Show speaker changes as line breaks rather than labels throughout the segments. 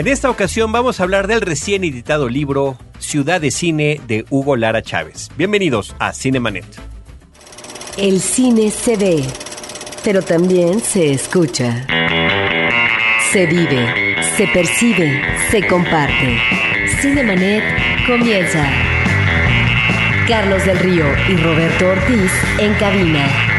En esta ocasión vamos a hablar del recién editado libro Ciudad de Cine de Hugo Lara Chávez. Bienvenidos a Cinemanet.
El cine se ve, pero también se escucha. Se vive, se percibe, se comparte. Cinemanet comienza. Carlos del Río y Roberto Ortiz en cabina.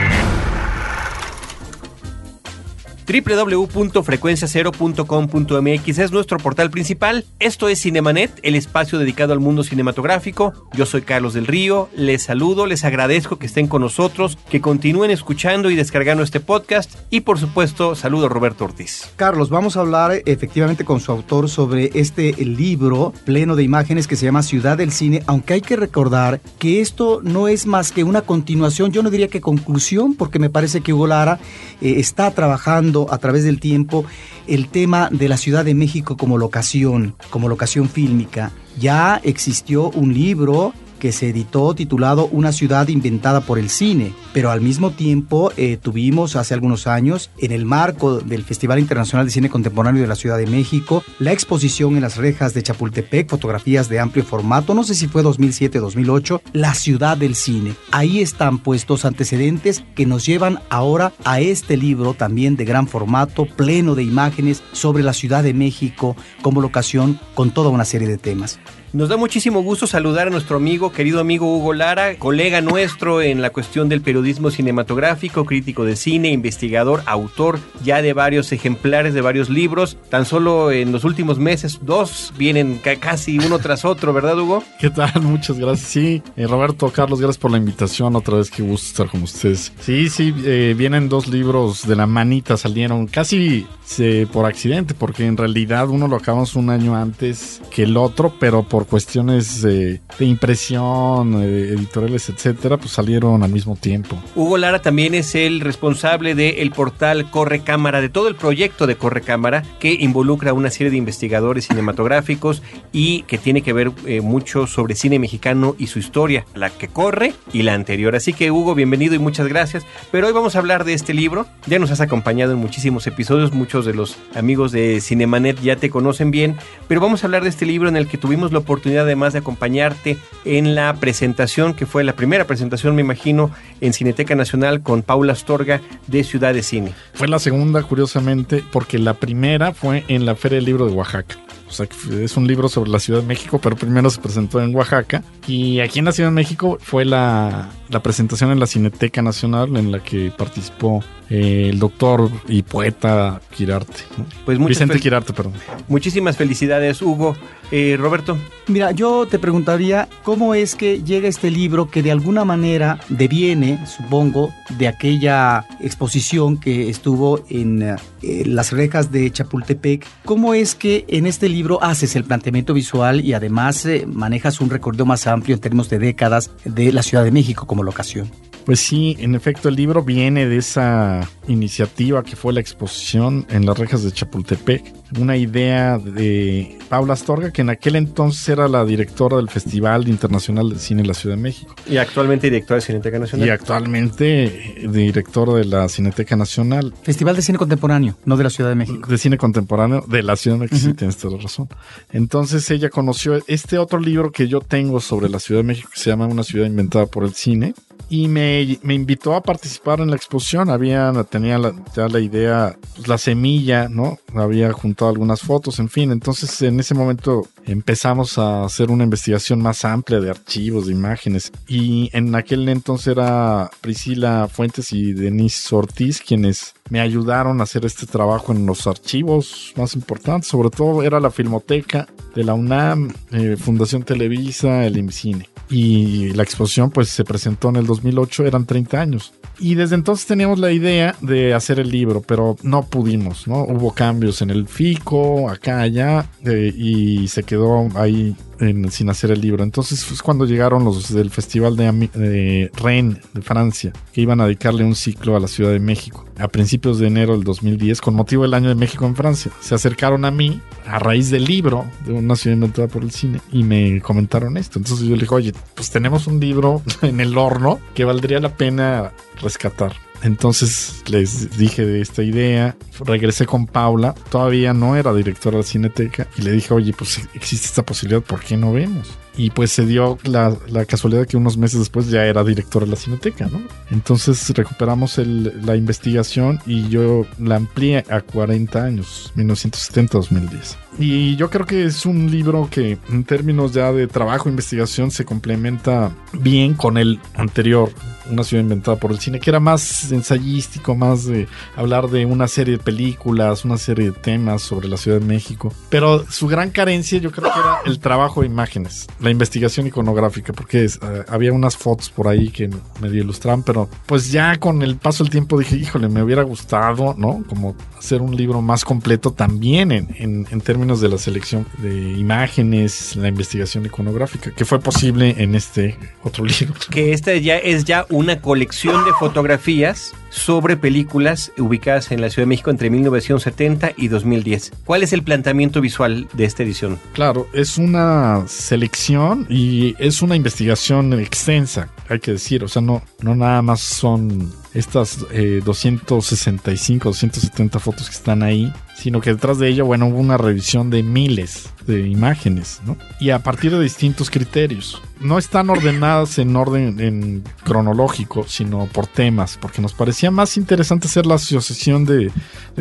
www.frecuenciacero.com.mx es nuestro portal principal. Esto es Cinemanet, el espacio dedicado al mundo cinematográfico. Yo soy Carlos del Río, les saludo, les agradezco que estén con nosotros, que continúen escuchando y descargando este podcast y por supuesto saludo a Roberto Ortiz.
Carlos, vamos a hablar efectivamente con su autor sobre este libro pleno de imágenes que se llama Ciudad del Cine, aunque hay que recordar que esto no es más que una continuación, yo no diría que conclusión, porque me parece que Hugo Lara eh, está trabajando a través del tiempo el tema de la Ciudad de México como locación, como locación fílmica. Ya existió un libro que se editó titulado Una ciudad inventada por el cine, pero al mismo tiempo eh, tuvimos hace algunos años, en el marco del Festival Internacional de Cine Contemporáneo de la Ciudad de México, la exposición en las rejas de Chapultepec, fotografías de amplio formato, no sé si fue 2007-2008, La ciudad del cine. Ahí están puestos antecedentes que nos llevan ahora a este libro también de gran formato, pleno de imágenes sobre la Ciudad de México como locación con toda una serie de temas.
Nos da muchísimo gusto saludar a nuestro amigo, querido amigo Hugo Lara, colega nuestro en la cuestión del periodismo cinematográfico, crítico de cine, investigador, autor ya de varios ejemplares de varios libros. Tan solo en los últimos meses, dos vienen casi uno tras otro, ¿verdad, Hugo?
¿Qué tal? Muchas gracias. Sí, eh, Roberto, Carlos, gracias por la invitación. Otra vez, qué gusto estar con ustedes. Sí, sí, eh, vienen dos libros de la manita, salieron casi eh, por accidente, porque en realidad uno lo acabamos un año antes que el otro, pero por cuestiones de, de impresión, eh, editoriales, etcétera, pues salieron al mismo tiempo.
Hugo Lara también es el responsable del portal Corre Cámara, de todo el proyecto de Corre Cámara, que involucra una serie de investigadores cinematográficos y que tiene que ver eh, mucho sobre cine mexicano y su historia, la que corre y la anterior. Así que Hugo, bienvenido y muchas gracias. Pero hoy vamos a hablar de este libro. Ya nos has acompañado en muchísimos episodios, muchos de los amigos de Cinemanet ya te conocen bien, pero vamos a hablar de este libro en el que tuvimos la oportunidad además de acompañarte en la presentación, que fue la primera presentación, me imagino, en Cineteca Nacional con Paula Astorga de Ciudad de Cine.
Fue la segunda, curiosamente, porque la primera fue en la Feria del Libro de Oaxaca. O sea, es un libro sobre la Ciudad de México, pero primero se presentó en Oaxaca. Y aquí en la Ciudad de México fue la, la presentación en la Cineteca Nacional en la que participó eh, el doctor y poeta Quirarte. ¿no?
Pues
Vicente Quirarte, perdón.
Muchísimas felicidades, Hugo. Eh, Roberto.
Mira, yo te preguntaría cómo es que llega este libro que de alguna manera deviene, supongo, de aquella exposición que estuvo en eh, las rejas de Chapultepec. ¿Cómo es que en este libro haces el planteamiento visual y además eh, manejas un recorrido más amplio en términos de décadas de la Ciudad de México como locación?
Pues sí, en efecto el libro viene de esa iniciativa que fue la exposición en las rejas de Chapultepec, una idea de Paula Astorga, que en aquel entonces era la directora del Festival Internacional de Cine en la Ciudad de México.
Y actualmente directora de Cineteca Nacional.
Y actualmente director de la Cineteca Nacional.
Festival de Cine Contemporáneo, no de la Ciudad de México.
De Cine Contemporáneo de la Ciudad de México, uh -huh. sí, tienes toda la razón. Entonces ella conoció este otro libro que yo tengo sobre la Ciudad de México, que se llama Una ciudad inventada por el cine, y me, me, invitó a participar en la exposición. Había, tenía la, ya la idea, pues, la semilla, ¿no? Había juntado algunas fotos, en fin. Entonces, en ese momento empezamos a hacer una investigación más amplia de archivos, de imágenes. Y en aquel entonces era Priscila Fuentes y Denise Ortiz quienes me ayudaron a hacer este trabajo en los archivos más importantes. Sobre todo era la Filmoteca de la UNAM, eh, Fundación Televisa, el IMCINE y la exposición pues se presentó en el 2008, eran 30 años. Y desde entonces teníamos la idea de hacer el libro, pero no pudimos, ¿no? Hubo cambios en el FICO, acá, allá, eh, y se quedó ahí en, sin hacer el libro. Entonces fue cuando llegaron los del Festival de, de Rennes de Francia, que iban a dedicarle un ciclo a la Ciudad de México a principios de enero del 2010 con motivo del año de México en Francia. Se acercaron a mí a raíz del libro de una ciudad inventada por el cine y me comentaron esto. Entonces yo le dije, oye, pues tenemos un libro en el horno que valdría la pena rescatar. Entonces les dije de esta idea, regresé con Paula, todavía no era directora de Cineteca, y le dije, oye, pues existe esta posibilidad, ¿por qué no vemos? Y pues se dio la, la casualidad que unos meses después ya era directora de la Cineteca, ¿no? Entonces recuperamos el- la investigación y yo la amplié a 40 años, 1970-2010. Y yo creo que es un libro que en términos ya de trabajo e investigación se complementa bien con el anterior, Una ciudad inventada por el cine, que era más ensayístico, más de hablar de una serie de películas, una serie de temas sobre la Ciudad de México. Pero su gran carencia yo creo que era el trabajo de imágenes, la investigación iconográfica, porque eh, había unas fotos por ahí que medio ilustraban, pero pues ya con el paso del tiempo dije, híjole, me hubiera gustado, ¿no? Como hacer un libro más completo también en, en, en términos de la selección de imágenes, la investigación iconográfica, que fue posible en este otro libro.
Que esta ya es ya una colección de fotografías sobre películas ubicadas en la Ciudad de México entre 1970 y 2010. ¿Cuál es el planteamiento visual de esta edición?
Claro, es una selección y es una investigación extensa, hay que decir. O sea, no, no nada más son estas eh, 265, 270 fotos que están ahí, sino que detrás de ello, bueno, hubo una revisión de miles de imágenes, ¿no? Y a partir de distintos criterios. No están ordenadas en orden en cronológico, sino por temas, porque nos parecía más interesante hacer la asociación de,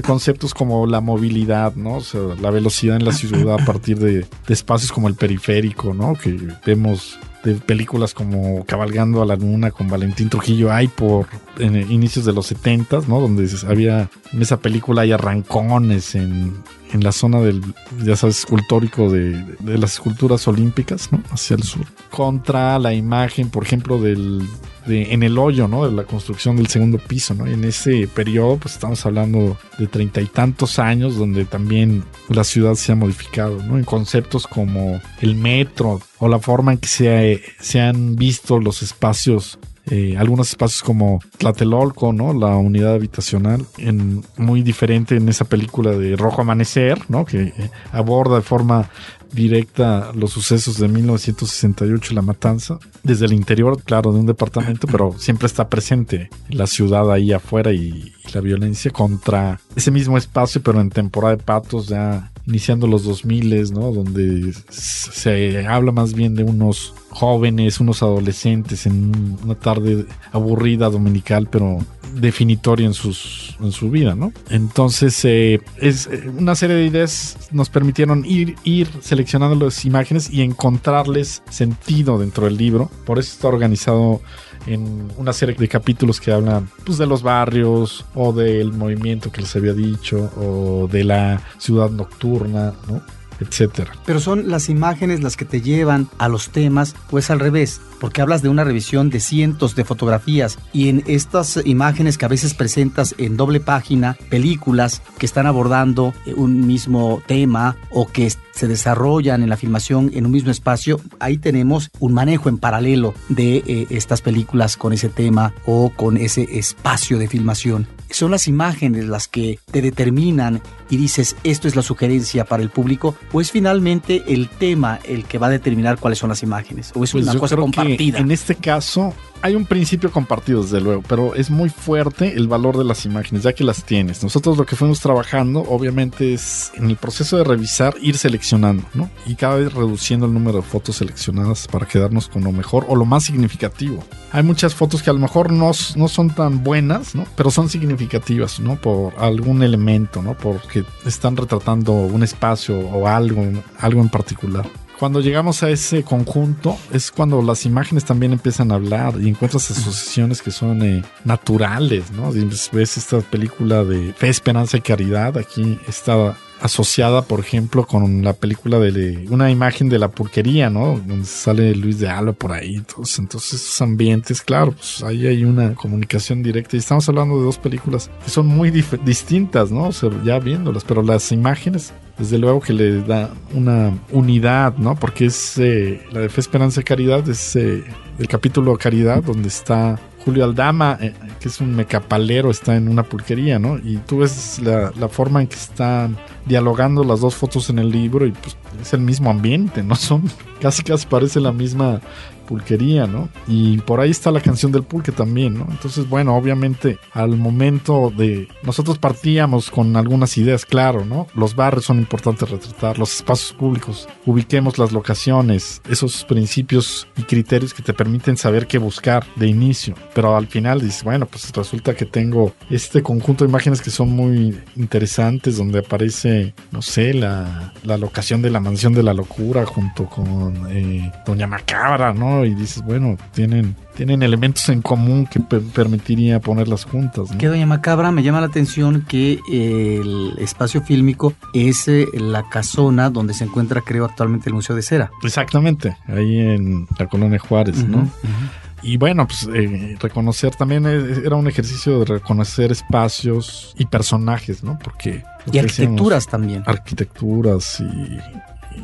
conceptos como la movilidad, ¿no? O sea, la velocidad en la ciudad a partir de espacios como el periférico, ¿no? Que vemos de películas como Cabalgando a la Luna con Valentín Trujillo hay por inicios de los 70, ¿no? Donde había en esa película hay arrancones en, en la zona del, ya sabes, escultórico de, de las esculturas olímpicas, ¿no? Hacia el sur. Contra la imagen, por ejemplo, del en el hoyo, ¿no? De la construcción del segundo piso, ¿no? Y en ese periodo, pues estamos hablando de treinta y tantos años donde también la ciudad se ha modificado, ¿no? En conceptos como el metro o la forma en que se, se han visto los espacios eh, algunos espacios como Tlatelolco, ¿no? La unidad habitacional, muy diferente en esa película de Rojo Amanecer, ¿no? Que eh, aborda de forma directa los sucesos de 1968, la matanza, desde el interior, claro, de un departamento, pero siempre está presente la ciudad ahí afuera y, la violencia contra ese mismo espacio, pero en temporada de patos ya iniciando los 2000, ¿no? Donde se habla más bien de unos jóvenes, unos adolescentes en una tarde aburrida dominical, pero definitoria en sus en su vida, ¿no? Entonces eh, es una serie de ideas nos permitieron ir ir seleccionando las imágenes y encontrarles sentido dentro del libro. Por eso está organizado en una serie de capítulos que hablan pues, de los barrios o del movimiento que les había dicho o de la ciudad nocturna, ¿no? Etcétera.
Pero son las imágenes las que te llevan a los temas, pues al revés, porque hablas de una revisión de cientos de fotografías y en estas imágenes que a veces presentas en doble página, películas que están abordando un mismo tema o que se desarrollan en la filmación en un mismo espacio, ahí tenemos un manejo en paralelo de eh, estas películas con ese tema o con ese espacio de filmación. Son las imágenes las que te determinan y dices esto es la sugerencia para el público o es finalmente el tema el que va a determinar cuáles son las imágenes o es
Pues
una cosa compartida.
en este caso hay un principio compartido, desde luego, pero es muy fuerte el valor de las imágenes, ya que las tienes. Nosotros lo que fuimos trabajando, obviamente, es en el proceso de revisar, ir seleccionando, ¿no? Y cada vez reduciendo el número de fotos seleccionadas para quedarnos con lo mejor o lo más significativo. Hay muchas fotos que a lo mejor no, no son tan buenas, ¿no? Pero son significativas, ¿no? Por algún elemento, ¿no? Porque están retratando un espacio o algo, algo en particular. Cuando llegamos a ese conjunto es cuando las imágenes también empiezan a hablar y encuentras asociaciones que son eh, naturales, ¿no? Y ves esta película de Fe, Esperanza y Caridad, aquí está asociada, por ejemplo, con la película de una imagen de la pulquería, ¿no? Donde sale Luis de Alba por ahí. Entonces, entonces esos ambientes, claro, pues ahí hay una comunicación directa. Y estamos hablando de dos películas que son muy distintas, ¿no? O sea, ya viéndolas, pero las imágenes desde luego que le da una unidad, ¿no? Porque es eh, la de Fe, Esperanza y Caridad, es eh, el capítulo Caridad, donde está Julio Aldama, eh, que es un mecapalero, está en una pulquería, ¿no? Y tú ves la, la, forma en que están dialogando las dos fotos en el libro y pues es el mismo ambiente, no son casi casi parece la misma pulquería, ¿no? Y por ahí está la canción del pulque también, ¿no? Entonces, bueno, obviamente al momento de... Nosotros partíamos con algunas ideas, claro, ¿no? Los barrios son importantes retratar, los espacios públicos, ubiquemos las locaciones, esos principios y criterios que te permiten saber qué buscar de inicio. Pero al final dices, bueno, pues resulta que tengo este conjunto de imágenes que son muy interesantes, donde aparece, no sé, la, la locación de la mansión de la locura junto con eh, Doña Macabra, ¿no? Y dices, bueno, tienen, tienen elementos en común que per- permitiría ponerlas juntas. ¿no?
Que Doña Macabra me llama la atención que eh, el espacio fílmico es eh, la casona donde se encuentra, creo, actualmente el Museo de Cera.
Exactamente, ahí en la colonia Juárez, ¿no? Y bueno, pues eh, reconocer también era un ejercicio de reconocer espacios y personajes, ¿no? Porque...
Y arquitecturas también.
arquitecturas y,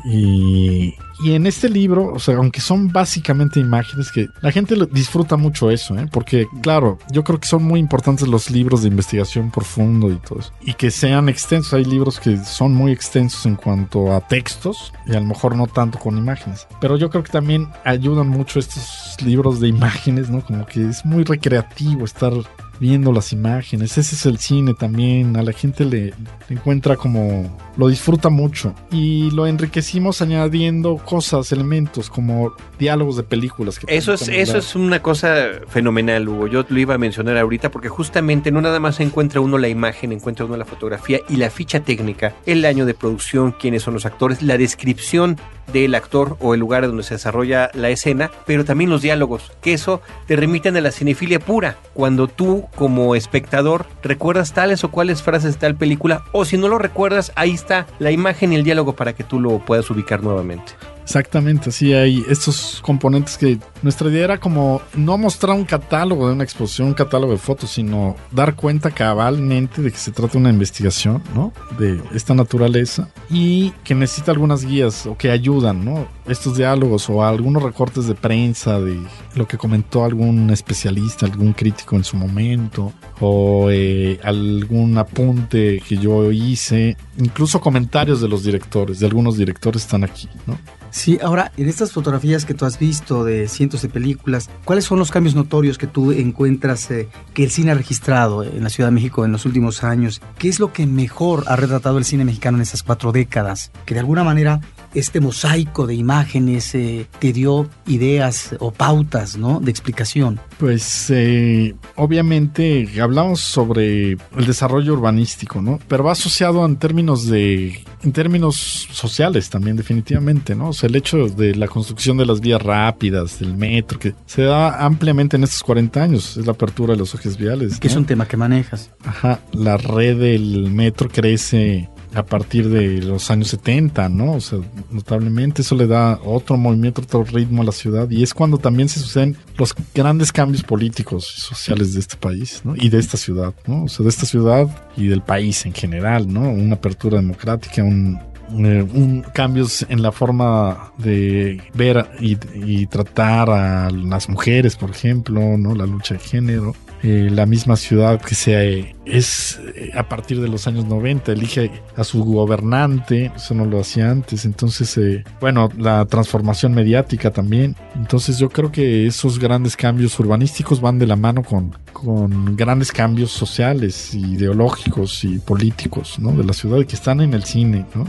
y, y en este libro, o sea, aunque son básicamente imágenes que la gente disfruta mucho eso, ¿eh? porque claro, yo creo que son muy importantes los libros de investigación profundo y todo eso. Y que sean extensos, hay libros que son muy extensos en cuanto a textos y a lo mejor no tanto con imágenes. Pero yo creo que también ayudan mucho estos libros de imágenes, ¿no? Como que es muy recreativo estar viendo las imágenes. Ese es el cine también. A la gente le, le encuentra como. Lo disfruta mucho. Y lo enriquecimos añadiendo cosas, elementos, como diálogos de películas. Que
Eso es, eso es una cosa fenomenal, Hugo. Yo lo iba a mencionar ahorita porque justamente no nada más encuentra uno la imagen, encuentra uno la fotografía y la ficha técnica, el año de producción, quiénes son los actores, la descripción del actor o el lugar donde se desarrolla la escena, pero también los diálogos, que eso te remiten a la cinefilia pura. Cuando tú, como espectador, recuerdas tales o cuales frases de tal película, o si no lo recuerdas, ahí está la imagen y el diálogo para que tú lo puedas ubicar nuevamente.
Exactamente, sí, hay estos componentes que nuestra idea era como no mostrar un catálogo de una exposición, un catálogo de fotos, sino dar cuenta cabalmente de que se trata de una investigación, ¿no? De esta naturaleza y que necesita algunas guías o que ayudan, ¿no? Estos diálogos o algunos recortes de prensa de lo que comentó algún especialista, algún crítico en su momento o eh, algún apunte que yo hice, incluso comentarios de los directores, de algunos directores están aquí, ¿no?
Sí, ahora, en estas fotografías que tú has visto de cientos de películas, ¿cuáles son los cambios notorios que tú encuentras eh, que el cine ha registrado en la Ciudad de México en los últimos años? ¿Qué es lo que mejor ha retratado el cine mexicano en esas cuatro décadas? Que de alguna manera este mosaico de imágenes eh, te dio ideas o pautas, ¿no? De explicación.
Pues eh, obviamente hablamos sobre el desarrollo urbanístico, ¿no? Pero va asociado en términos de, en términos sociales también definitivamente, ¿no? O sea, el hecho de la construcción de las vías rápidas, del metro, que se da ampliamente en estos 40 años, es la apertura de los ejes viales.
Que es un tema que manejas.
Ajá, la red del metro crece a partir de los años 70, ¿no? O sea, notablemente eso le da otro movimiento, otro ritmo a la ciudad y es cuando también se suceden los grandes cambios políticos y sociales de este país, ¿no? Y de esta ciudad, ¿no? O sea, de esta ciudad y del país en general, ¿no? Una apertura democrática, un, un cambios en la forma de ver y, tratar a las mujeres, por ejemplo, ¿no? La lucha de género. Eh, la misma ciudad que se es eh, a partir de los años 90 elige a su gobernante, eso no lo hacía antes, entonces eh, bueno, la transformación mediática también, entonces yo creo que esos grandes cambios urbanísticos van de la mano con, con grandes cambios sociales, ideológicos y políticos, ¿no? De la ciudad que están en el cine, ¿no?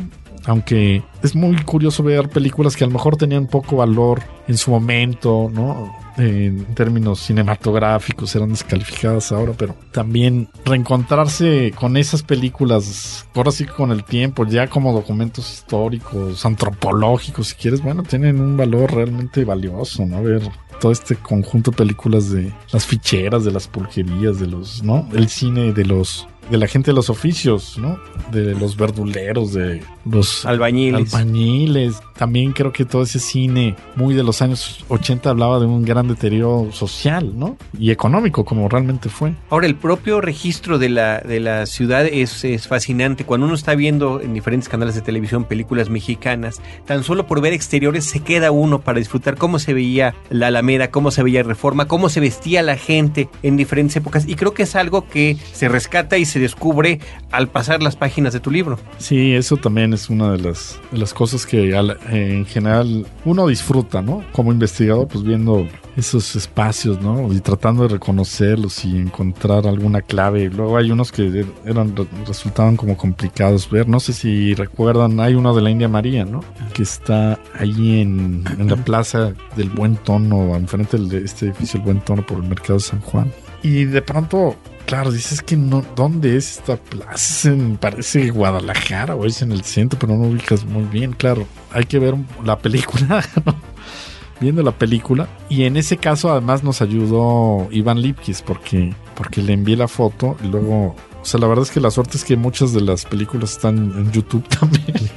Aunque es muy curioso ver películas que a lo mejor tenían poco valor en su momento, ¿no? En términos cinematográficos eran descalificadas ahora, pero también reencontrarse con esas películas, ahora sí con el tiempo, ya como documentos históricos, antropológicos, si quieres, bueno, tienen un valor realmente valioso, ¿no? Ver todo este conjunto de películas de las ficheras, de las pulquerías, de los, ¿no? El cine de los de la gente de los oficios, ¿no? De los verduleros, de los
Albañiles.
albañiles. También creo que todo ese cine muy de los años 80 hablaba de un gran deterioro social, ¿no? Y económico, como realmente fue.
Ahora, el propio registro de la, de la ciudad es, es fascinante. Cuando uno está viendo en diferentes canales de televisión películas mexicanas, tan solo por ver exteriores se queda uno para disfrutar cómo se veía la Alameda, cómo se veía Reforma, cómo se vestía la gente en diferentes épocas. Y creo que es algo que se rescata y se se descubre al pasar las páginas de tu libro.
Sí, eso también es una de las, de las cosas que en general uno disfruta, ¿no? Como investigador, pues viendo esos espacios, ¿no? Y tratando de reconocerlos y encontrar alguna clave. Luego hay unos que eran resultaban como complicados ver. No sé si recuerdan, hay uno de la India María, ¿no? Que está ahí en, en la plaza del Buen Tono, enfrente de este edificio El Buen Tono por el Mercado de San Juan. Y de pronto claro, dices que no, ¿dónde es esta plaza? parece Guadalajara o es en el centro, pero no ubicas muy bien, claro. Hay que ver la película, ¿no? viendo la película. Y en ese caso, además, nos ayudó Iván Lipkis porque, porque le envié la foto y luego. O sea, la verdad es que la suerte es que muchas de las películas están en YouTube también.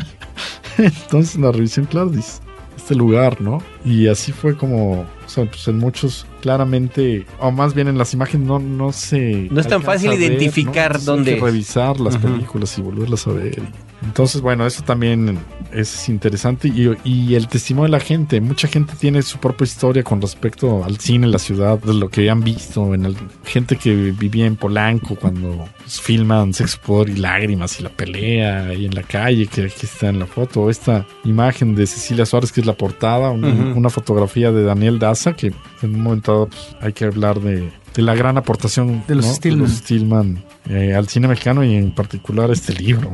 Entonces, la revisión, claro, dice este lugar, ¿no? Y así fue como, o sea, pues en muchos, claramente, o más bien en las imágenes, no, no se.
No es tan fácil identificar dónde.
Hay que revisar las películas y volverlas a ver. Entonces, bueno, eso también es interesante y, el testimonio de la gente. Mucha gente tiene su propia historia con respecto al cine en la ciudad, de lo que han visto. En gente que vivía en Polanco cuando filman Sexo, Poder y Lágrimas y la pelea ahí en la calle, que aquí está en la foto. Esta imagen de Cecilia Suárez, que es la portada, una, fotografía de Daniel Daza, que en un momento dado pues, hay que hablar de, la gran aportación
de los Stillman
eh, al cine mexicano y en particular este libro,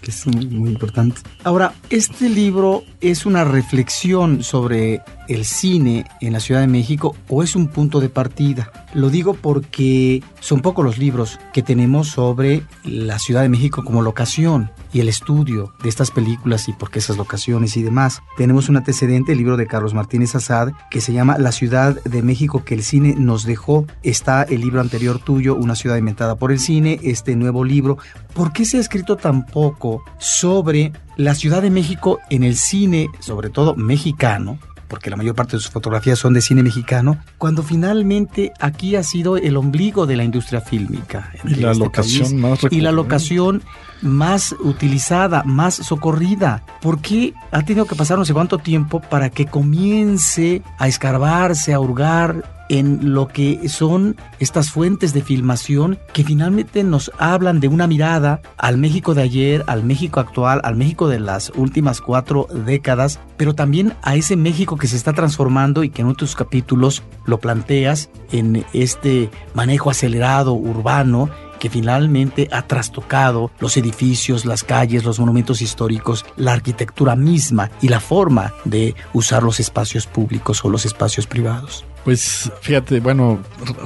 que es muy, importante. Ahora, este libro es una reflexión sobre el cine en la Ciudad de México o es un punto de partida. Lo digo porque son pocos los libros que tenemos sobre la Ciudad de México como locación y el estudio de estas películas y por qué esas locaciones y demás. Tenemos un antecedente, el libro de Carlos Martínez Azad, que se llama La Ciudad de México que el cine nos dejó. Está el libro anterior tuyo, Una ciudad inventada por el cine, este nuevo libro. ¿Por qué se ha escrito tan poco sobre la Ciudad de México en el cine, sobre todo mexicano? Porque la mayor parte de sus fotografías son de cine mexicano, cuando finalmente aquí ha sido el ombligo de la industria fílmica.
Y la este locación más
Y la locación más utilizada, más socorrida. ¿Por qué ha tenido que pasar no sé cuánto tiempo para que comience a escarbarse, a hurgar en lo que son estas fuentes de filmación que finalmente nos hablan de una mirada al México de ayer, al México actual, al México de las últimas cuatro décadas, pero también a ese México que se está transformando y que en otros capítulos lo planteas en este manejo acelerado urbano que finalmente ha trastocado los edificios, las calles, los monumentos históricos, la arquitectura misma y la forma de usar los espacios públicos o los espacios privados.
Pues fíjate, bueno,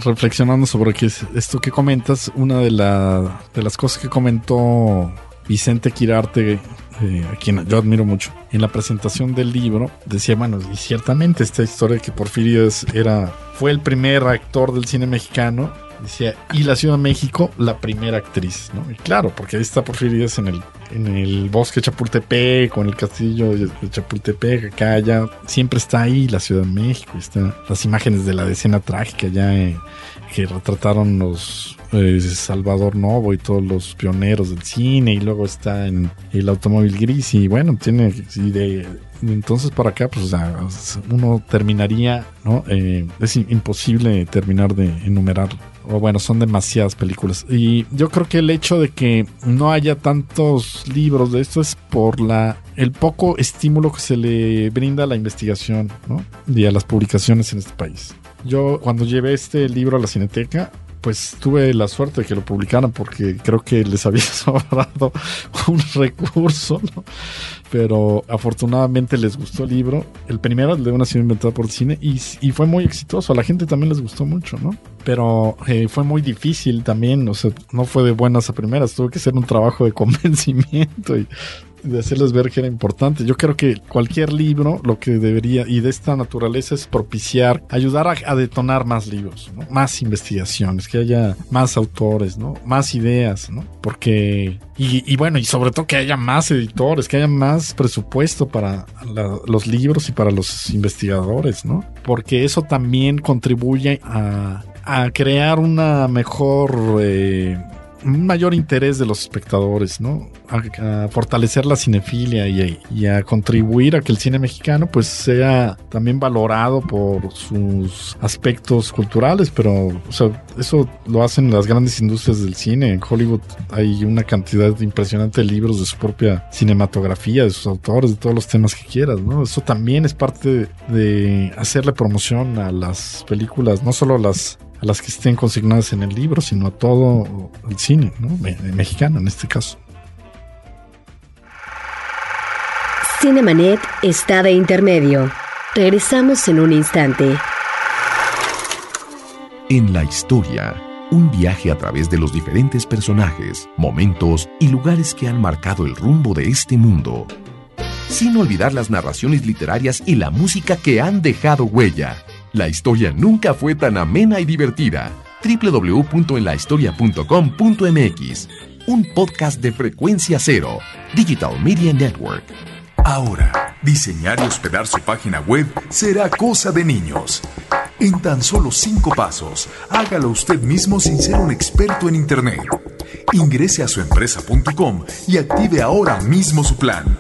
reflexionando sobre qué es esto que comentas, una de, la, de las cosas que comentó Vicente Quirarte, eh, a quien yo admiro mucho, en la presentación del libro, decía, bueno, y ciertamente esta historia de que Porfirio era, fue el primer actor del cine mexicano Decía, y la Ciudad de México, la primera actriz, ¿no? Y claro, porque ahí está Porfirio en el, en el bosque Chapultepec, con el castillo de Chapultepec, acá ya siempre está ahí la Ciudad de México, y están las imágenes de la escena trágica ya eh, que retrataron los eh, Salvador Novo y todos los pioneros del cine, y luego está en el automóvil gris, y bueno, tiene de entonces para acá, pues uno terminaría, ¿no? Eh, es imposible terminar de enumerar o bueno, son demasiadas películas. Y yo creo que el hecho de que no haya tantos libros de esto es por la el poco estímulo que se le brinda a la investigación ¿no? y a las publicaciones en este país. Yo cuando llevé este libro a la Cineteca, pues tuve la suerte de que lo publicaran porque creo que les había sobrado un recurso, ¿no? Pero afortunadamente les gustó el libro. El primero, el de una ciudad inventada por el cine, y, fue muy exitoso. A la gente también les gustó mucho, ¿no? Pero eh, fue muy difícil también, o sea, no fue de buenas a primeras. Tuve que hacer un trabajo de convencimiento y de hacerles ver que era importante. Yo creo que cualquier libro lo que debería, y de esta naturaleza, es propiciar, ayudar a, detonar más libros, más investigaciones, que haya más autores, ¿no? más ideas, ¿no? porque, y, bueno, y sobre todo que haya más editores, que haya más presupuesto para los libros y para los investigadores, ¿no? porque eso también contribuye a, a crear una mejor... Eh, mayor interés de los espectadores, ¿no? A, fortalecer la cinefilia y, a contribuir a que el cine mexicano pues sea también valorado por sus aspectos culturales, pero o sea, eso lo hacen las grandes industrias del cine. En Hollywood hay una cantidad impresionante de libros de su propia cinematografía, de sus autores, de todos los temas que quieras, ¿no? Eso también es parte de hacerle promoción a las películas, no solo las a las que estén consignadas en el libro, sino a todo el cine ¿no? mexicano en este caso.
Cinemanet está de intermedio. Regresamos en un instante.
En la historia, un viaje a través de los diferentes personajes, momentos y lugares que han marcado el rumbo de este mundo. Sin olvidar las narraciones literarias y la música que han dejado huella. La historia nunca fue tan amena y divertida. www.enlahistoria.com.mx Un podcast de frecuencia cero. Digital Media Network.
Ahora, diseñar y hospedar su página web será cosa de niños. En tan solo cinco pasos, hágalo usted mismo sin ser un experto en Internet. Ingrese a suempresa.com y active ahora mismo su plan.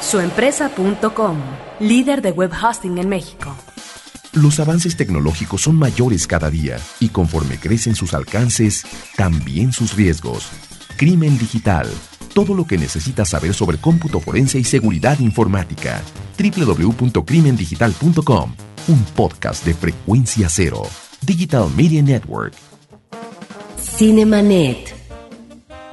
Suempresa.com, líder de web hosting en México.
Los avances tecnológicos son mayores cada día y conforme crecen sus alcances, también sus riesgos. Crimen digital. Todo lo que necesitas saber sobre cómputo forense y seguridad informática. www.crimendigital.com. Un podcast de frecuencia cero. Digital Media Network.
Cinemanet.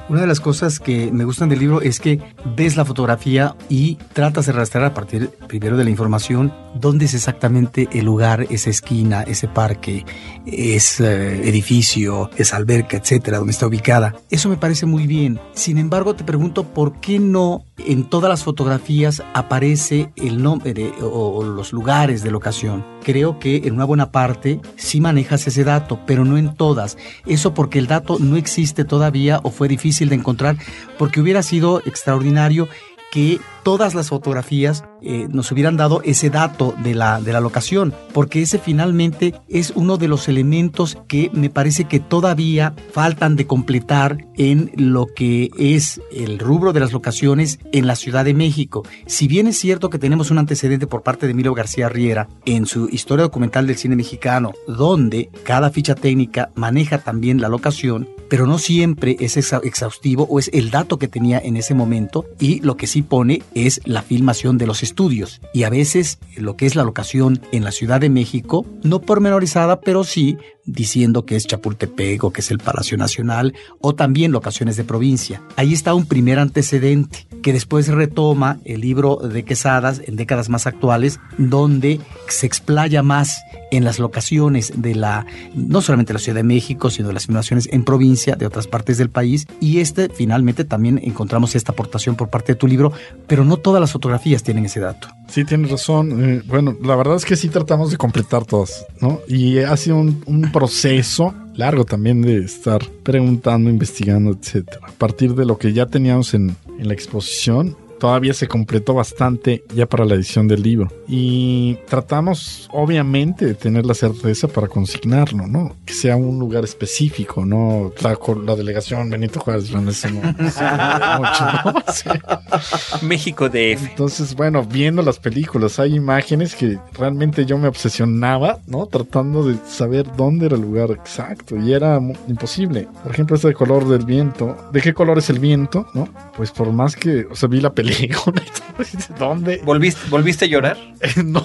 Una de las cosas que me gustan del libro es que ves la fotografía y tratas de rastrear a partir primero de la información dónde es exactamente el lugar, esa esquina, ese parque, ese edificio, esa alberca, etcétera, donde está ubicada. Eso me parece muy bien. Sin embargo, te pregunto por qué no en todas las fotografías aparece el nombre o, los lugares de locación. Creo que en una buena parte sí manejas ese dato, pero no en todas. Eso porque el dato no existe todavía o fue difícil de encontrar porque hubiera sido extraordinario que todas las fotografías eh, nos hubieran dado ese dato de la, de la locación, porque ese finalmente es uno de los elementos que me parece que todavía faltan de completar en lo que es el rubro de las locaciones en la Ciudad de México. Si bien es cierto que tenemos un antecedente por parte de Emilio García Riera en su historia documental del cine mexicano, donde cada ficha técnica maneja también la locación, pero no siempre es exhaustivo o es el dato que tenía en ese momento y lo que sí pone es la filmación de los estudios. Y a veces lo que es la locación en la Ciudad de México, no pormenorizada, pero sí diciendo que es Chapultepec o que es el Palacio Nacional o también locaciones de provincia. Ahí está un primer antecedente que después retoma el libro de Quesadas en décadas más actuales donde se explaya más en las locaciones de la no solamente la Ciudad de México, sino de las filmaciones en provincia de otras partes del país y este finalmente también encontramos esta aportación por parte de tu libro, pero no todas las fotografías tienen ese dato.
Sí, tienes razón. Eh, bueno, la verdad es que sí tratamos de completar todas, ¿no? Y ha sido un, proceso largo también de estar preguntando, investigando, etcétera. A partir de lo que ya teníamos en, en la exposición, todavía se completó bastante ya para la edición del libro. Y tratamos, obviamente, de tener la certeza para consignarlo, ¿no? Que sea un lugar específico, ¿no? La, la delegación Benito Juárez, no,
México de
Entonces, bueno, viendo las películas, hay imágenes que realmente yo me obsesionaba, ¿no? Tratando de saber dónde era el lugar exacto y era imposible. Por ejemplo, este color del viento. ¿De qué color es el viento, no? Pues por más que, o sea, vi la película ¿Dónde?
¿Volviste, ¿Volviste a llorar?
no,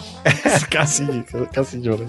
casi, casi lloré.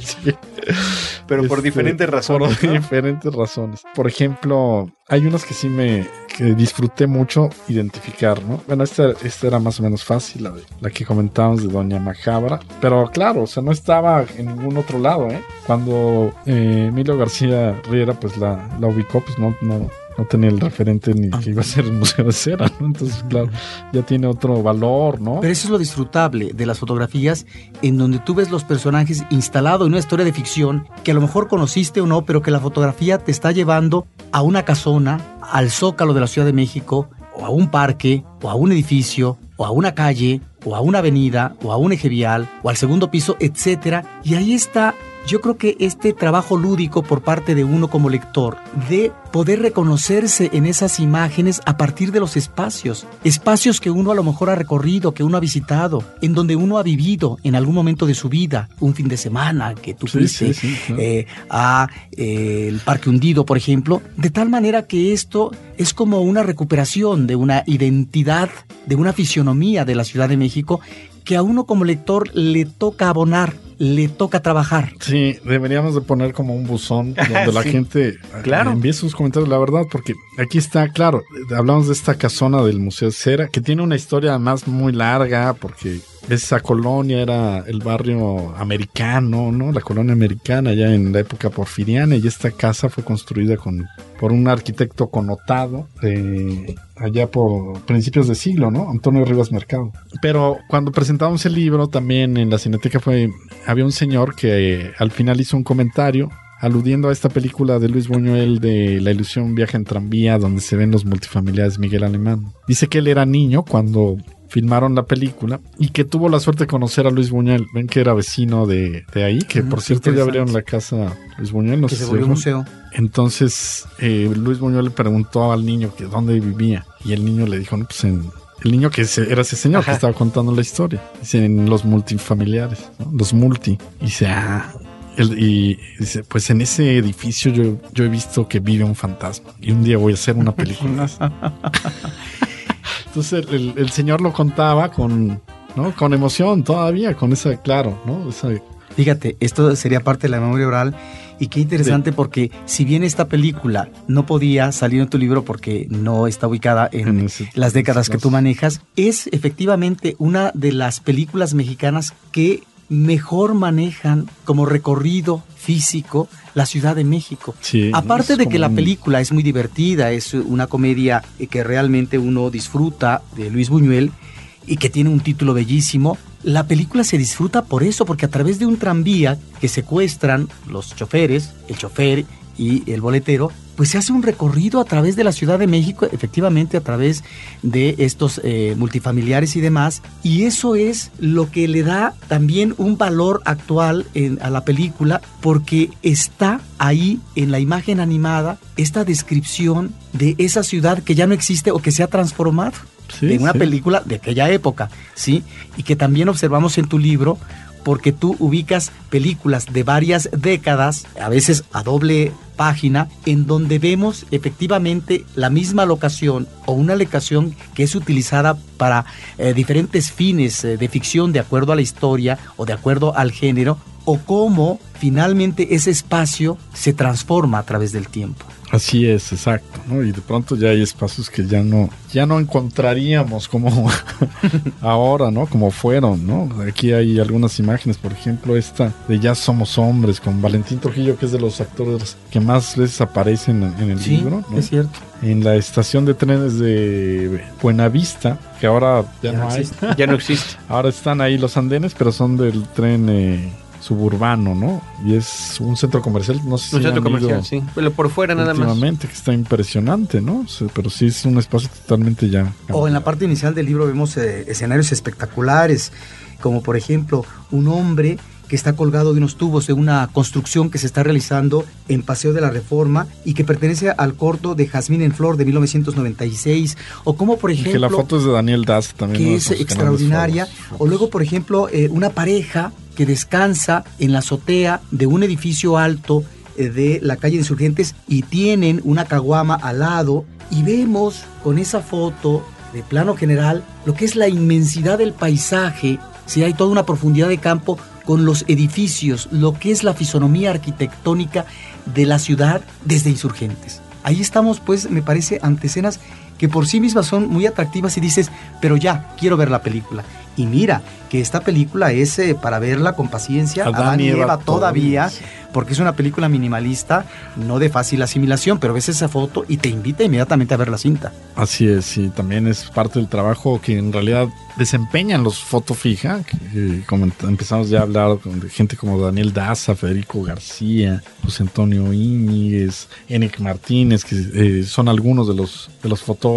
Pero por este, diferentes razones.
Por diferentes razones. Por ejemplo, hay unas que sí me que disfruté mucho identificar, ¿no? Bueno, esta, esta era más o menos fácil, la, de, la que comentábamos de Doña Macabra. Pero claro, o sea, no estaba en ningún otro lado, ¿eh? Cuando eh, Emilio García Riera, pues la, la ubicó, pues no, no, no tenía el referente ni que iba a ser el Museo de Cera, ¿no? Entonces, claro, ya tiene otro valor, ¿no?
Pero eso es lo disfrutable de las fotografías en donde tú ves los personajes instalados en una historia de ficción que a lo mejor conociste o no, pero que la fotografía te está llevando a una casona, al zócalo de la Ciudad de México, o a un parque, o a un edificio, o a una calle, o a una avenida, o a un eje vial, o al segundo piso, etcétera. Y ahí está yo creo que este trabajo lúdico por parte de uno como lector, de poder reconocerse en esas imágenes a partir de los espacios, espacios que uno a lo mejor ha recorrido, que uno ha visitado, en donde uno ha vivido en algún momento de su vida, un fin de semana que tú fuiste eh, a eh, el Parque Hundido, por ejemplo, de tal manera que esto es como una recuperación de una identidad, de una fisionomía de la Ciudad de México que a uno como lector le toca abonar, le toca trabajar.
Sí, deberíamos de poner como un buzón donde la gente claro. envíe sus comentarios, la verdad, porque aquí está, claro, hablamos de esta casona del Museo de Cera, que tiene una historia más muy larga, porque esa colonia era el barrio americano, ¿no? La colonia americana ya en la época porfiriana y esta casa fue construida con, por un arquitecto connotado eh, allá por principios de siglo, ¿no? Antonio Rivas Mercado. Pero cuando presentamos el libro también en la cineteca fue, había un señor que al final hizo un comentario aludiendo a esta película de Luis Buñuel de La ilusión viaja en tranvía donde se ven los multifamiliares Miguel Alemán. Dice que él era niño cuando filmaron la película y que tuvo la suerte de conocer a Luis Buñuel. Ven que era vecino de, ahí, que por cierto ya abrieron la casa Luis Buñuel. No
que se volvió museo.
Entonces eh, Luis Buñuel le preguntó al niño que dónde vivía y el niño le dijo, no, pues en... El niño que era ese señor que estaba contando la historia. Dice, en los multifamiliares, los multi. Y dice, ah, y dice, pues en ese edificio yo, yo he visto que vive un fantasma y un día voy a hacer una película. Entonces el, señor lo contaba con, ¿no? con emoción todavía, con esa, claro, ¿no?
Fíjate, esto sería parte de la memoria oral y qué interesante porque si bien esta película no podía salir en tu libro porque no está ubicada en, las décadas que tú manejas, es efectivamente una de las películas mexicanas que mejor manejan como recorrido físico la Ciudad de México. Aparte de que la película es muy divertida, es una comedia que realmente uno disfruta de Luis Buñuel y que tiene un título bellísimo, la película se disfruta por eso, porque a través de un tranvía que secuestran los choferes, el chofer y el boletero, pues se hace un recorrido a través de la Ciudad de México, efectivamente a través de estos eh, multifamiliares y demás, y eso es lo que le da también un valor actual a la película, porque está ahí en la imagen animada esta descripción de esa ciudad que ya no existe o que se ha transformado. en una película de aquella época, ¿sí? Y que también observamos en tu libro porque tú ubicas películas de varias décadas, a veces a doble página, en donde vemos efectivamente la misma locación o una locación que es utilizada para eh, diferentes fines eh, de ficción de acuerdo a la historia o de acuerdo al género, o cómo finalmente ese espacio se transforma a través del tiempo.
Así es, exacto, ¿no? Y de pronto ya hay espacios que ya no, ya no encontraríamos como ahora, ¿no? Como fueron, ¿no? Aquí hay algunas imágenes, por ejemplo, esta de Ya somos hombres con Valentín Trujillo, que es de los actores que más veces aparecen en, el libro,
¿no? Es cierto.
En la estación de trenes de Buenavista, que ahora ya, no, hay.
Ya no existe.
ahora están ahí los andenes, pero son del tren eh, suburbano, ¿no? Y es un centro comercial, no sé
un centro comercial, sí. Pero por fuera nada más.
que está impresionante, ¿no? pero sí es un espacio totalmente ya.
O en la parte inicial del libro vemos eh, escenarios espectaculares, como por ejemplo un hombre que está colgado de unos tubos de una construcción que se está realizando en Paseo de la Reforma y que pertenece al corto de Jazmín en Flor de 1996, o como por ejemplo...
Que la foto es de Daniel Das también.
Que es extraordinaria, o luego por ejemplo eh, una pareja que descansa en la azotea de un edificio alto eh, de la calle de Insurgentes y tienen una caguama al lado. Y vemos con esa foto de plano general lo que es la inmensidad del paisaje, si hay toda una profundidad de campo con los edificios, lo que es la fisonomía arquitectónica de la ciudad desde insurgentes. Ahí estamos, pues, me parece, ante escenas que por sí mismas son muy atractivas y dices, pero ya, quiero ver la película. Y mira, que esta película es eh, para verla con paciencia, Adán, y Eva, todavía, porque es una película minimalista, no de fácil asimilación, pero ves esa foto y te invita inmediatamente a ver la cinta.
Así es, y también es parte del trabajo que en realidad desempeñan los foto fija, que, como empezamos ya a hablar de gente como Daniel Daza, Federico García, José Antonio Íñiguez, Enic Martínez, que eh, son algunos de los, de los fotógrafos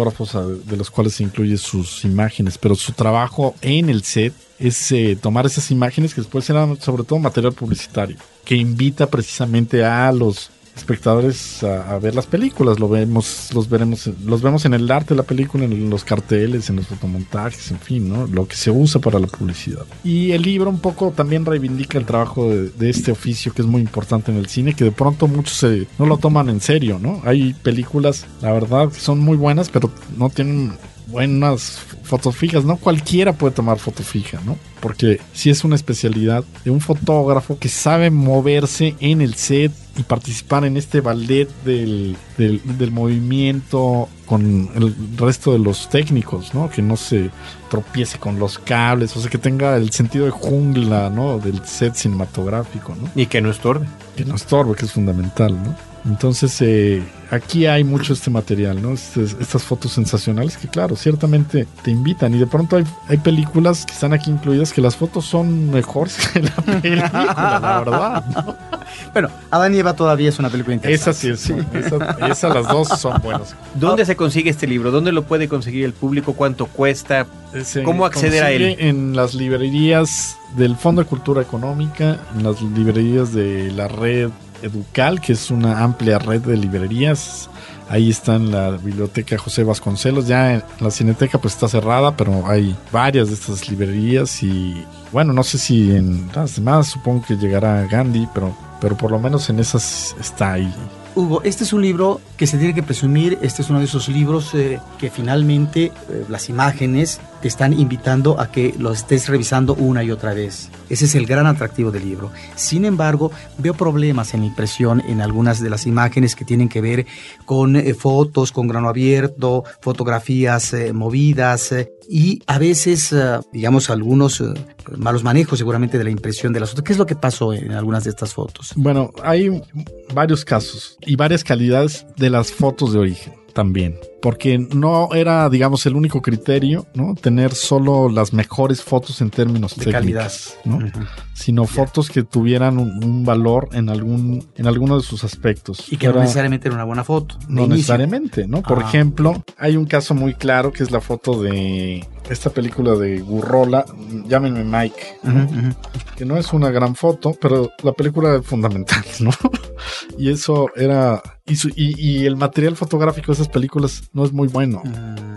de los cuales se incluyen sus imágenes, pero su trabajo en el set es eh, tomar esas imágenes que después eran sobre todo material publicitario, que invita precisamente a los espectadores a, ver las películas. Lo vemos, los veremos, los vemos en el arte de la película, en los carteles, en los fotomontajes, en fin, ¿no? Lo que se usa para la publicidad. Y el libro un poco también reivindica el trabajo de, este oficio que es muy importante en el cine, que de pronto muchos se, no lo toman en serio, ¿no? Hay películas, la verdad, que son muy buenas, pero no tienen buenas fotos fijas. No cualquiera puede tomar foto fija, ¿no? Porque si es una especialidad de un fotógrafo que sabe moverse en el set y participar en este ballet del, del, movimiento con el resto de los técnicos, ¿no? Que no se tropiece con los cables, o sea, que tenga el sentido de jungla, ¿no? Del set cinematográfico, ¿no?
Y que no estorbe.
Que no estorbe, que es fundamental, ¿no? Entonces, eh, aquí hay mucho este material, ¿no? estas fotos sensacionales que, claro, ciertamente te invitan. Y de pronto hay, hay, películas que están aquí incluidas que las fotos son mejores que la película, la verdad.
Bueno, Adán y Eva todavía es una película interesante.
Esa sí, sí. Esa, las dos son buenas.
¿Dónde se consigue este libro? ¿Dónde lo puede conseguir el público? ¿Cuánto cuesta? ¿Cómo acceder a él?
En las librerías del Fondo de Cultura Económica, en las librerías de la red Educal, que es una amplia red de librerías. Ahí está en la biblioteca José Vasconcelos. Ya en la cineteca pues está cerrada, pero hay varias de estas librerías y bueno, no sé si en las demás supongo que llegará Gandhi, pero, pero por lo menos en esas está ahí.
Hugo, este es un libro que se tiene que presumir, este es uno de esos libros eh, que finalmente eh, las imágenes te están invitando a que lo estés revisando una y otra vez. Ese es el gran atractivo del libro. Sin embargo, veo problemas en la impresión en algunas de las imágenes que tienen que ver con eh, fotos, con grano abierto, fotografías movidas y a veces, digamos, algunos malos manejos seguramente de la impresión de las fotos. ¿Qué es lo que pasó en algunas de estas fotos?
Bueno, hay varios casos y varias calidades de las fotos de origen también porque no era, digamos, el único criterio, ¿no? Tener solo las mejores fotos en términos de calidad, ¿no? Sino fotos que tuvieran un, valor en algún, en alguno de sus aspectos.
Y que no necesariamente era una buena foto.
No necesariamente, ¿no? Por ah, ejemplo, hay un caso muy claro que es la foto de esta película de Gurrola, llámenme Mike, que no es una gran foto, pero la película es fundamental, ¿no? y eso era, y, y, el material fotográfico de esas películas no es muy bueno. Mm.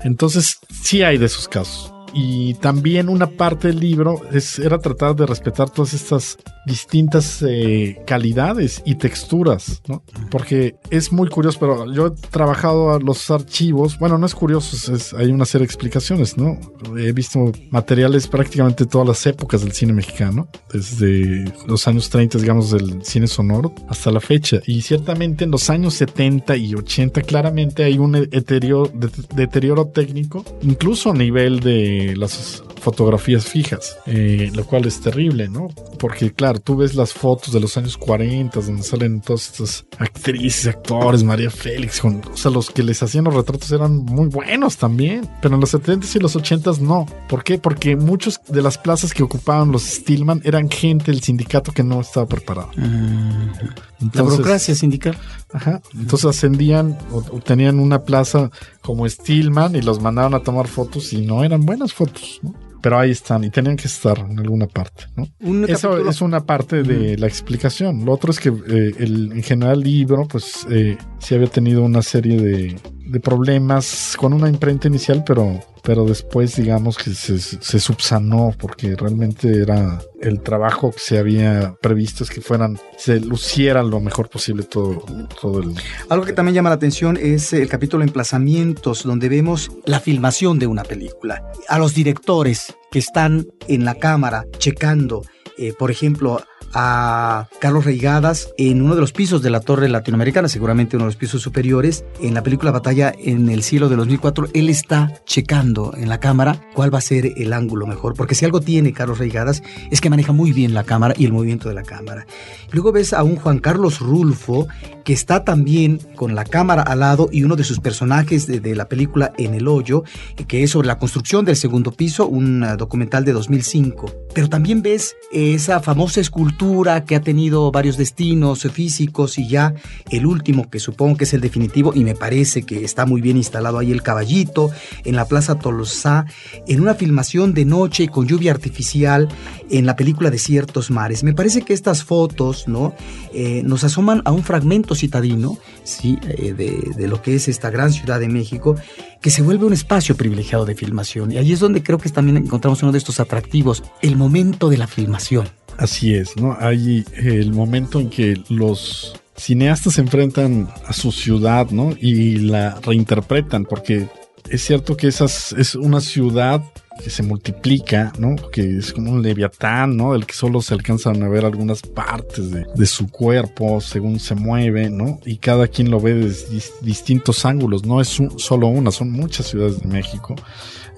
Entonces, sí hay de esos casos. Y también una parte del libro es, era tratar de respetar todas estas distintas eh, calidades y texturas, ¿no? Porque es muy curioso, pero yo he trabajado a los archivos, bueno, no es curioso, es, hay una serie de explicaciones, ¿no? He visto materiales prácticamente todas las épocas del cine mexicano, desde los años 30, digamos, del cine sonoro hasta la fecha. Y ciertamente en los años 70 y 80 claramente hay un deterioro, deterioro técnico, incluso a nivel de las fotografías fijas, eh, lo cual es terrible, ¿no? Porque claro, tú ves las fotos de los años 40 donde salen todas estas actrices, actores, María Félix, o sea, los que les hacían los retratos eran muy buenos también, pero en los 70s y los 80s no. ¿Por qué? Porque muchos de las plazas que ocupaban los Stillman eran gente del sindicato que no estaba preparado.
la burocracia sindical.
Ajá. Entonces ascendían o, tenían una plaza como Stillman y los mandaban a tomar fotos y no eran buenas fotos. ¿no? Pero ahí están y tenían que estar en alguna parte. ¿no? Eso es una parte de la explicación. Lo otro es que eh, el, en general el libro, pues eh, sí había tenido una serie de, de problemas con una imprenta inicial, pero pero después digamos que se, se, subsanó porque realmente era el trabajo que se había previsto es que fueran, se luciera lo mejor posible todo, todo el...
Algo que también llama la atención es el capítulo Emplazamientos, donde vemos la filmación de una película. A los directores que están en la cámara checando, eh, por ejemplo, a Carlos Reigadas en uno de los pisos de la Torre Latinoamericana, seguramente uno de los pisos superiores. En la película Batalla en el Cielo de 2004, él está checando en la cámara cuál va a ser el ángulo mejor, porque si algo tiene Carlos Reigadas es que maneja muy bien la cámara y el movimiento de la cámara. Luego ves a un Juan Carlos Rulfo que está también con la cámara al lado y uno de sus personajes de, la película En el Hoyo, que es sobre la construcción del segundo piso, un documental de 2005 pero también ves esa famosa escultura que ha tenido varios destinos físicos y ya el último, que supongo que es el definitivo, y me parece que está muy bien instalado ahí el caballito, en la Plaza Tolosá, en una filmación de noche con lluvia artificial en la película de ciertos mares. Me parece que estas fotos ¿no? Eh, nos asoman a un fragmento citadino ¿sí? Eh, de, lo que es esta gran ciudad de México, que se vuelve un espacio privilegiado de filmación. Y ahí es donde creo que también encontramos uno de estos atractivos, el momento de la filmación.
Así es, ¿no? Hay el momento en que los cineastas se enfrentan a su ciudad, ¿no? Y la reinterpretan, porque es cierto que esas es una ciudad que se multiplica, ¿no? Que es como un leviatán, ¿no? Del que solo se alcanzan a ver algunas partes de, su cuerpo según se mueve, ¿no? Y cada quien lo ve desde distintos ángulos, no es solo una, son muchas ciudades de México.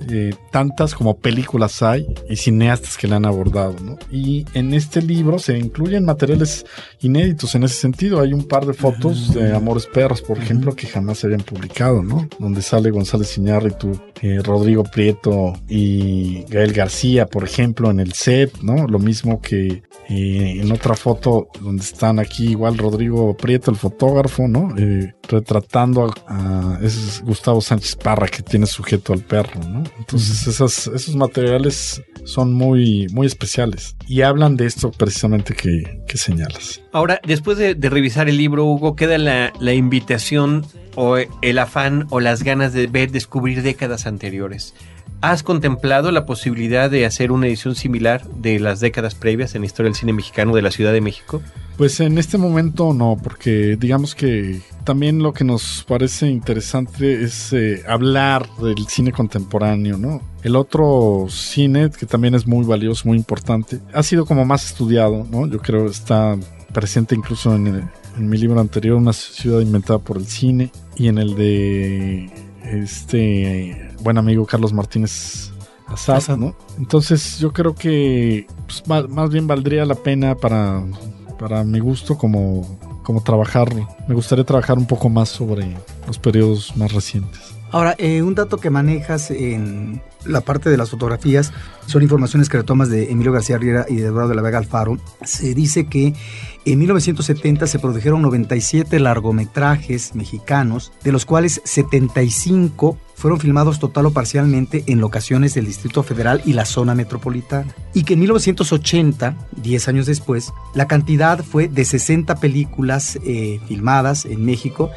Eh, tantas como películas hay y cineastas que la han abordado, ¿no? Y en este libro se incluyen materiales inéditos en ese sentido. Hay un par de fotos de Amores Perros, por ejemplo, que jamás se habían publicado, ¿no? Donde sale González Iñárritu, eh, Rodrigo Prieto y Gael García, por ejemplo, en el set, ¿no? Lo mismo que eh, en otra foto donde están aquí igual Rodrigo Prieto, el fotógrafo, ¿no? Eh, retratando a, es Gustavo Sánchez Parra que tiene sujeto al perro, ¿no? Entonces esas, esos materiales son muy, muy especiales y hablan de esto precisamente que, que señalas.
Ahora, después de, de, revisar el libro, Hugo, queda la, la invitación o el afán o las ganas de ver, descubrir décadas anteriores. ¿Has contemplado la posibilidad de hacer una edición similar de las décadas previas en la historia del cine mexicano de la Ciudad de México?
Pues en este momento no, porque digamos que también lo que nos parece interesante es eh, hablar del cine contemporáneo, ¿no? El otro cine, que también es muy valioso, muy importante, ha sido como más estudiado, ¿no? Yo creo está presente incluso en, el, en mi libro anterior, Una ciudad inventada por el cine, y en el de este buen amigo Carlos Martínez Azad, ¿no? Entonces yo creo que pues, más, más, bien valdría la pena para, para mi gusto como, como trabajar, me gustaría trabajar un poco más sobre los periodos más recientes.
Ahora, eh, un dato que manejas en la parte de las fotografías son informaciones que retomas de Emilio García Riera y de Eduardo de la Vega Alfaro. Se dice que en 1970 se produjeron 97 largometrajes mexicanos, de los cuales 75 fueron filmados total o parcialmente en locaciones del Distrito Federal y la zona metropolitana. Y que en 1980, 10 años después, la cantidad fue de 60 películas eh, filmadas en México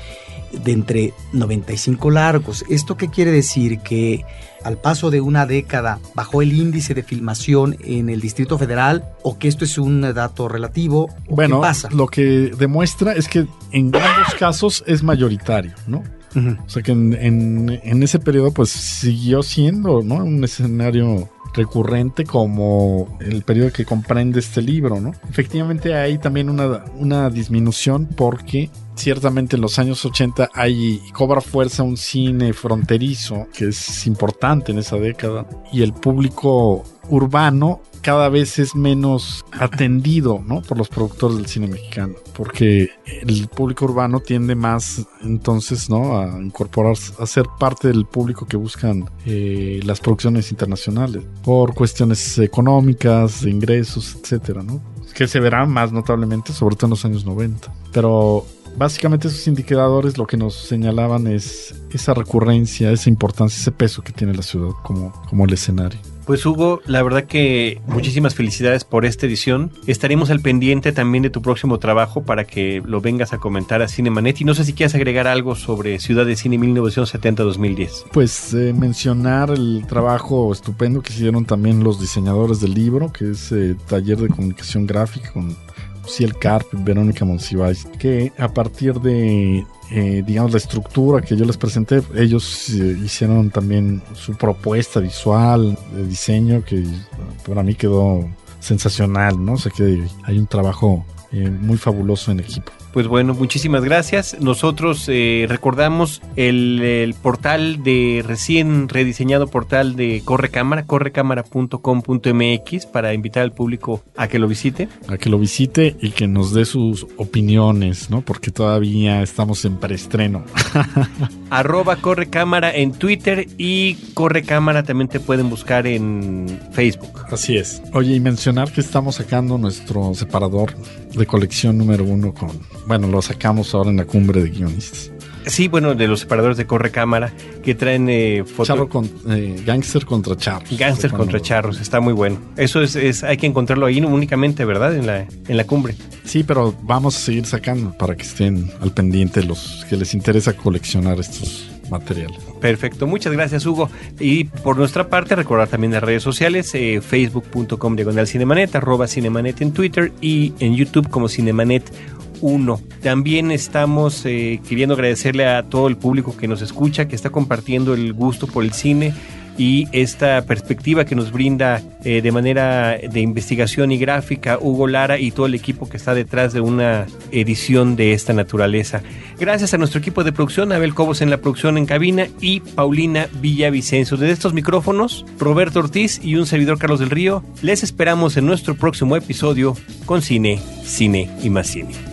de entre 95 largos. ¿Esto qué quiere decir? Que al paso de una década bajó el índice de filmación en el Distrito Federal o que esto es un dato relativo.
bueno,
¿qué pasa?
lo que demuestra es que en ambos casos es mayoritario, ¿no? Uh -huh. O sea que en, en, en, ese periodo pues siguió siendo ¿no? un escenario recurrente como el periodo que comprende este libro, ¿no? Efectivamente hay también una, una disminución porque ciertamente en los años 80 hay cobra fuerza un cine fronterizo que es importante en esa década y el público urbano cada vez es menos atendido ¿no? por los productores del cine mexicano, porque el público urbano tiende más entonces ¿no? a incorporarse, a ser parte del público que buscan eh, las producciones internacionales, por cuestiones económicas, de ingresos, etcétera, ¿no? que se verán más notablemente, sobre todo en los años 90. Pero básicamente esos indicadores lo que nos señalaban es esa recurrencia, esa importancia, ese peso que tiene la ciudad como, como el escenario.
Pues Hugo, la verdad que muchísimas felicidades por esta edición. Estaremos al pendiente también de tu próximo trabajo para que lo vengas a comentar a Cinemanet. Y no sé si quieres agregar algo sobre Ciudad de Cine 1970-2010.
Pues eh, mencionar el trabajo estupendo que hicieron también los diseñadores del libro, que es eh, Taller de Comunicación Gráfica con Ciel Carp Verónica Monsiváis, que a partir de eh, digamos, la estructura que yo les presenté, ellos eh, hicieron también su propuesta visual de diseño que para mí quedó sensacional, ¿no? O sea que hay un trabajo eh, muy fabuloso en equipo.
Pues bueno, muchísimas gracias. Nosotros eh, recordamos el, el portal de recién rediseñado portal de Corre Cámara, correcámara.com.mx para invitar al público a que lo visite.
A que lo visite y que nos dé sus opiniones, ¿no? Porque todavía estamos en preestreno.
Arroba Corre Cámara en Twitter y Corre Cámara también te pueden buscar en Facebook.
Así es. Oye, y mencionar que estamos sacando nuestro separador de colección número uno con... Bueno, lo sacamos ahora en la cumbre de guionistas.
Sí, bueno, de los separadores de corre cámara que traen eh, foto-
Charro con, eh, gangster contra charros.
Gánster
Fue
contra charros, está muy bueno. Eso es, es hay que encontrarlo ahí únicamente, ¿verdad? En la, en la cumbre.
Sí, pero vamos a seguir sacando para que estén al pendiente los que les interesa coleccionar estos materiales.
Perfecto, muchas gracias Hugo. Y por nuestra parte, recordar también las redes sociales, eh, facebook.com diagonal cinemanet, arroba cinemanet en Twitter y en YouTube como cinemanet 1. También estamos eh, queriendo agradecerle a todo el público que nos escucha, que está compartiendo el gusto por el cine y esta perspectiva que nos brinda eh, de manera de investigación y gráfica Hugo Lara y todo el equipo que está detrás de una edición de esta naturaleza. Gracias a nuestro equipo de producción, Abel Cobos en la producción en cabina y Paulina Villavicencio. Desde estos micrófonos, Roberto Ortiz y un servidor Carlos del Río, les esperamos en nuestro próximo episodio con Cine, Cine y más Cine.